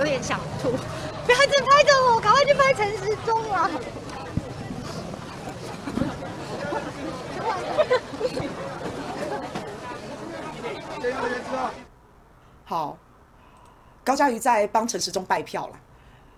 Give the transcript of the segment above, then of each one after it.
有点想吐。不要一直拍着我，赶快去拍陈时中啊！好，高嘉瑜在帮陈时中拜票了。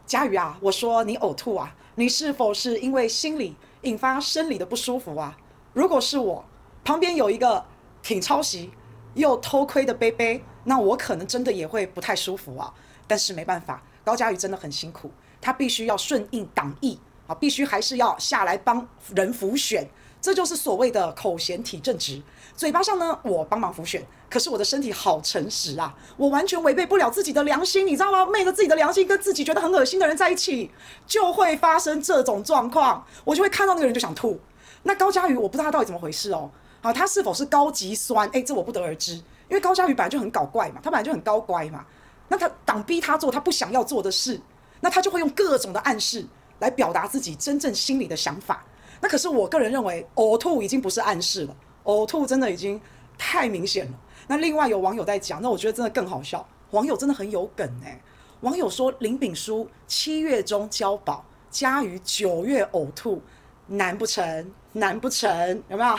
嘉瑜啊，我说你呕吐啊，你是否是因为心理引发生理的不舒服啊？如果是我旁边有一个挺抄袭又偷窥的杯杯，那我可能真的也会不太舒服啊。但是没办法，高嘉瑜真的很辛苦，他必须要顺应党意啊，必须还是要下来帮人辅选，这就是所谓的口嫌体正直。嘴巴上呢，我帮忙辅选，可是我的身体好诚实啊，我完全违背不了自己的良心，你知道吗？昧着自己的良心跟自己觉得很恶心的人在一起，就会发生这种状况，我就会看到那个人就想吐。那高嘉瑜，我不知道他到底怎么回事哦。好，他是否是高级酸？诶，这我不得而知。因为高嘉瑜本来就很搞怪嘛，他本来就很高乖嘛。那他党逼他做他不想要做的事，那他就会用各种的暗示来表达自己真正心里的想法。那可是我个人认为，呕吐已经不是暗示了，呕吐真的已经太明显了。那另外有网友在讲，那我觉得真的更好笑。网友真的很有梗诶。网友说林炳书七月中交保，嘉于九月呕吐。难不成？难不成？有没有？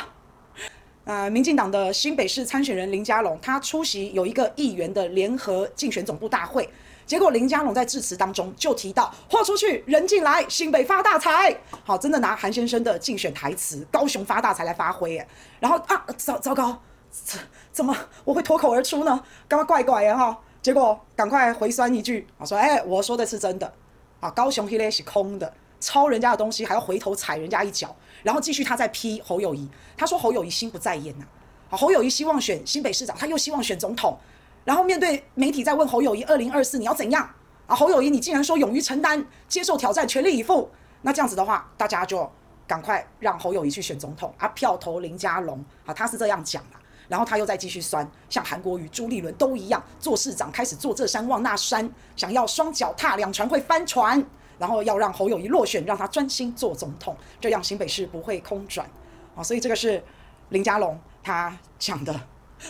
呃，民进党的新北市参选人林佳龙，他出席有一个议员的联合竞选总部大会，结果林佳龙在致辞当中就提到“豁出去，人进来，新北发大财”。好，真的拿韩先生的竞选台词“高雄发大财”来发挥，耶，然后啊，糟糟糕，怎怎么我会脱口而出呢？干嘛怪怪的哈，结果赶快回酸一句，我说：“哎，我说的是真的，啊，高雄现在是空的。”抄人家的东西还要回头踩人家一脚，然后继续他在批侯友宜，他说侯友宜心不在焉呐，好，侯友宜希望选新北市长，他又希望选总统，然后面对媒体在问侯友宜二零二四你要怎样？啊？侯友宜你竟然说勇于承担，接受挑战，全力以赴，那这样子的话，大家就赶快让侯友宜去选总统啊，票投林佳龙啊，他是这样讲的，然后他又再继续酸，像韩国瑜、朱立伦都一样，做市长开始坐这山望那山，想要双脚踏两船会翻船。然后要让侯友谊落选，让他专心做总统，这样新北市不会空转啊！所以这个是林佳龙他讲的，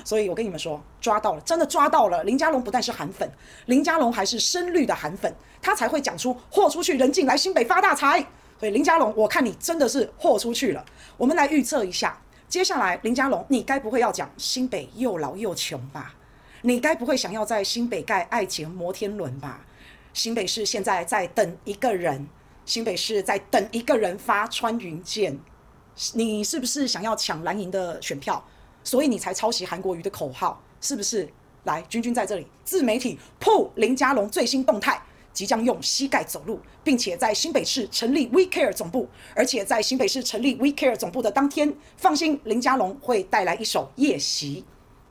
所以我跟你们说，抓到了，真的抓到了。林佳龙不但是韩粉，林佳龙还是深绿的韩粉，他才会讲出“豁出去，人进来，新北发大财”。所以林佳龙，我看你真的是豁出去了。我们来预测一下，接下来林佳龙，你该不会要讲新北又老又穷吧？你该不会想要在新北盖爱情摩天轮吧？新北市现在在等一个人，新北市在等一个人发穿云箭，你是不是想要抢蓝营的选票？所以你才抄袭韩国瑜的口号，是不是？来，君君在这里，自媒体铺林家龙最新动态，即将用膝盖走路，并且在新北市成立 We Care 总部，而且在新北市成立 We Care 总部的当天，放心，林家龙会带来一首夜袭，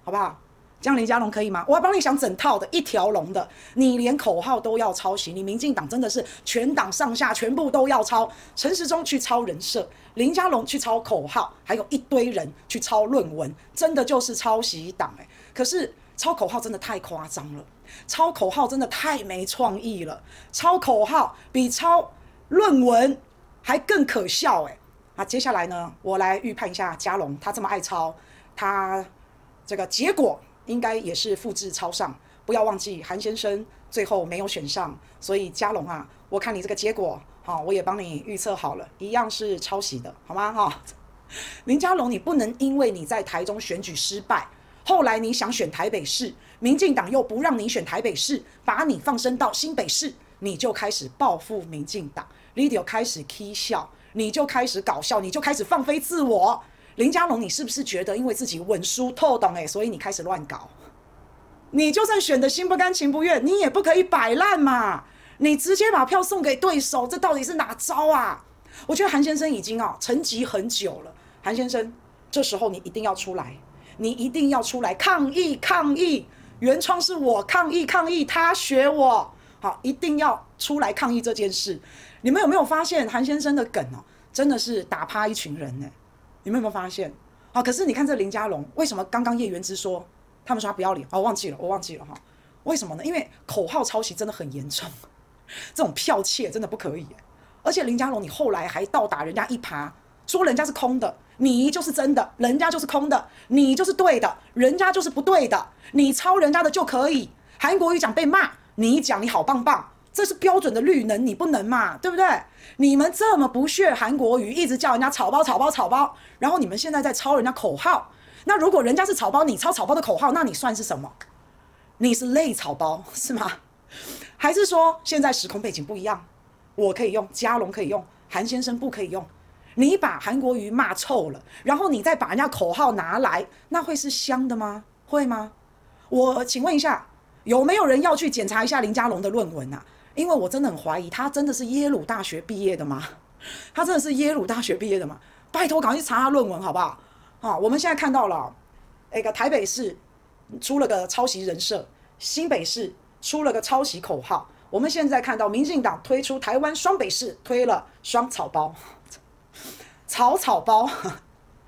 好不好？这样林佳龙可以吗？我要帮你想整套的一条龙的，你连口号都要抄袭，你民进党真的是全党上下全部都要抄。陈时中去抄人设，林佳龙去抄口号，还有一堆人去抄论文，真的就是抄袭党哎。可是抄口号真的太夸张了，抄口号真的太没创意了，抄口号比抄论文还更可笑哎。那接下来呢，我来预判一下佳龙，他这么爱抄，他这个结果。应该也是复制抄上，不要忘记韩先生最后没有选上，所以嘉龙啊，我看你这个结果，好，我也帮你预测好了，一样是抄袭的，好吗？哈，林嘉龙，你不能因为你在台中选举失败，后来你想选台北市，民进党又不让你选台北市，把你放生到新北市，你就开始报复民进党，你就开始起笑，你就开始搞笑，你就开始放飞自我。林佳龙，你是不是觉得因为自己稳输透懂诶，所以你开始乱搞？你就算选的心不甘情不愿，你也不可以摆烂嘛！你直接把票送给对手，这到底是哪招啊？我觉得韩先生已经啊沉寂很久了。韩先生，这时候你一定要出来，你一定要出来抗议抗议！原创是我抗议抗议，他学我，好，一定要出来抗议这件事。你们有没有发现韩先生的梗哦，真的是打趴一群人呢？你们有没有发现？好，可是你看这林家龙，为什么刚刚叶元之说他们说他不要脸？哦，我忘记了，我忘记了哈。为什么呢？因为口号抄袭真的很严重，这种剽窃真的不可以。而且林家龙，你后来还倒打人家一耙，说人家是空的，你就是真的，人家就是空的，你就是对的，人家就是不对的，你抄人家的就可以。韩国瑜讲被骂，你讲你好棒棒，这是标准的绿能，你不能嘛，对不对？你们这么不屑韩国瑜，一直叫人家草包草包草包，然后你们现在在抄人家口号，那如果人家是草包，你抄草包的口号，那你算是什么？你是类草包是吗？还是说现在时空背景不一样？我可以用，加龙可以用，韩先生不可以用。你把韩国瑜骂臭了，然后你再把人家口号拿来，那会是香的吗？会吗？我请问一下，有没有人要去检查一下林佳龙的论文啊？因为我真的很怀疑，他真的是耶鲁大学毕业的吗？他真的是耶鲁大学毕业的吗？拜托，赶快去查他论文好不好？好，我们现在看到了，那个台北市。出了个抄袭人设，新北市出了个抄袭口号。我们现在看到民进党推出台湾双北市推了双草包，草草包，